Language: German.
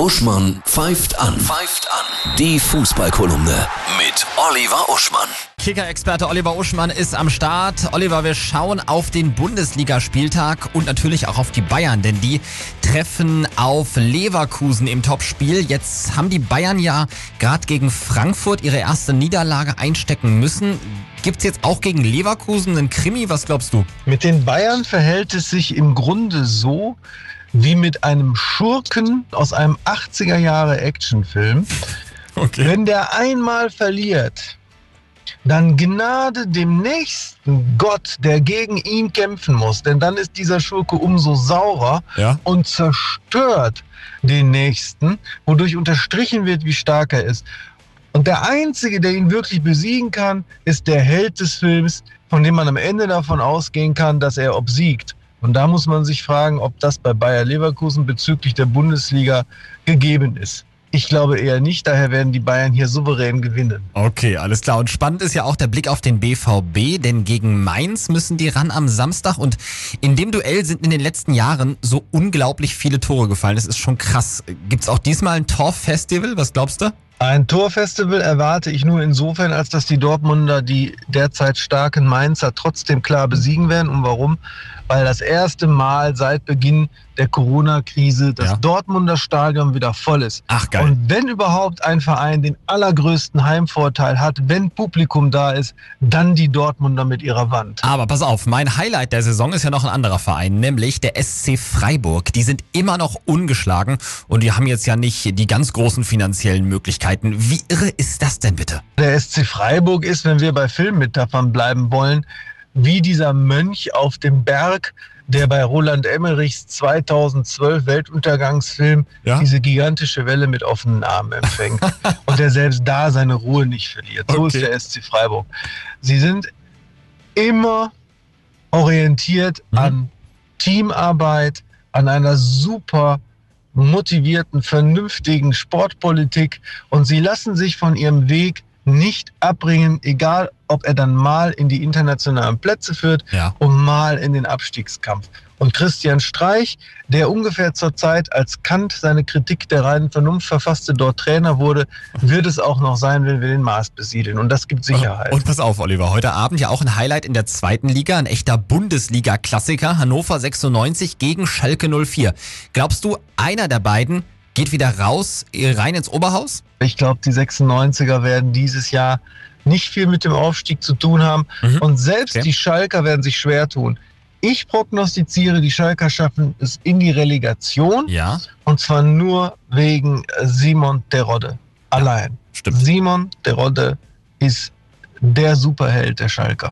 Uschmann pfeift an. Pfeift an. Die Fußballkolumne mit Oliver Uschmann. Kicker-Experte Oliver Uschmann ist am Start. Oliver, wir schauen auf den Bundesligaspieltag und natürlich auch auf die Bayern, denn die treffen auf Leverkusen im Topspiel. Jetzt haben die Bayern ja gerade gegen Frankfurt ihre erste Niederlage einstecken müssen. Gibt's jetzt auch gegen Leverkusen einen Krimi? Was glaubst du? Mit den Bayern verhält es sich im Grunde so, wie mit einem Schurken aus einem 80er Jahre Actionfilm. Okay. Wenn der einmal verliert, dann Gnade dem nächsten Gott, der gegen ihn kämpfen muss. Denn dann ist dieser Schurke umso saurer Ja. und zerstört den nächsten, wodurch unterstrichen wird, wie stark er ist. Und der Einzige, der ihn wirklich besiegen kann, ist der Held des Films, von dem man am Ende davon ausgehen kann, dass er obsiegt. Und da muss man sich fragen, ob das bei Bayer Leverkusen bezüglich der Bundesliga gegeben ist. Ich glaube eher nicht, daher werden die Bayern hier souverän gewinnen. Okay, alles klar. Und spannend ist ja auch der Blick auf den BVB, denn gegen Mainz müssen die ran am Samstag. Und in dem Duell sind in den letzten Jahren so unglaublich viele Tore gefallen. Das ist schon krass. Gibt's auch diesmal ein Torfestival? Was glaubst du? Ein Torfestival erwarte ich nur insofern, als dass die Dortmunder die derzeit starken Mainzer trotzdem klar besiegen werden. Und warum? Weil das erste Mal seit Beginn der Corona-Krise das Ja. Dortmunder Stadion wieder voll ist. Ach, geil. Und wenn überhaupt ein Verein den allergrößten Heimvorteil hat, wenn Publikum da ist, dann die Dortmunder mit ihrer Wand. Aber pass auf, mein Highlight der Saison ist ja noch ein anderer Verein, nämlich der SC Freiburg. Die sind immer noch ungeschlagen und die haben jetzt ja nicht die ganz großen finanziellen Möglichkeiten. Wie irre ist das denn bitte? Der SC Freiburg ist, wenn wir bei Filmmetaphern bleiben wollen, wie dieser Mönch auf dem Berg, der bei Roland Emmerichs 2012 Weltuntergangsfilm Ja? diese gigantische Welle mit offenen Armen empfängt und der selbst da seine Ruhe nicht verliert. So Okay. ist der SC Freiburg. Sie sind immer orientiert Mhm. an Teamarbeit, an einer super motivierten, vernünftigen Sportpolitik und sie lassen sich von ihrem Weg nicht abbringen, egal ob er dann mal in die internationalen Plätze führt Ja. und mal in den Abstiegskampf. Und Christian Streich, der ungefähr zur Zeit, als Kant seine Kritik der reinen Vernunft verfasste, dort Trainer wurde, wird es auch noch sein, wenn wir den Mars besiedeln. Und das gibt Sicherheit. Und pass auf, Oliver, heute Abend ja auch ein Highlight in der zweiten Liga, ein echter Bundesliga-Klassiker, Hannover 96 gegen Schalke 04. Glaubst du, einer der beiden geht wieder raus, äh, rein ins Oberhaus? Ich glaube, die 96er werden dieses Jahr nicht viel mit dem Aufstieg zu tun haben. Mhm. Und selbst Okay. die Schalker werden sich schwer tun. Ich prognostiziere, die Schalker schaffen es in die Relegation. Ja, Und zwar nur wegen äh, Simon Terodde. Allein. stimmt. Simon Terodde ist der Superheld der Schalker.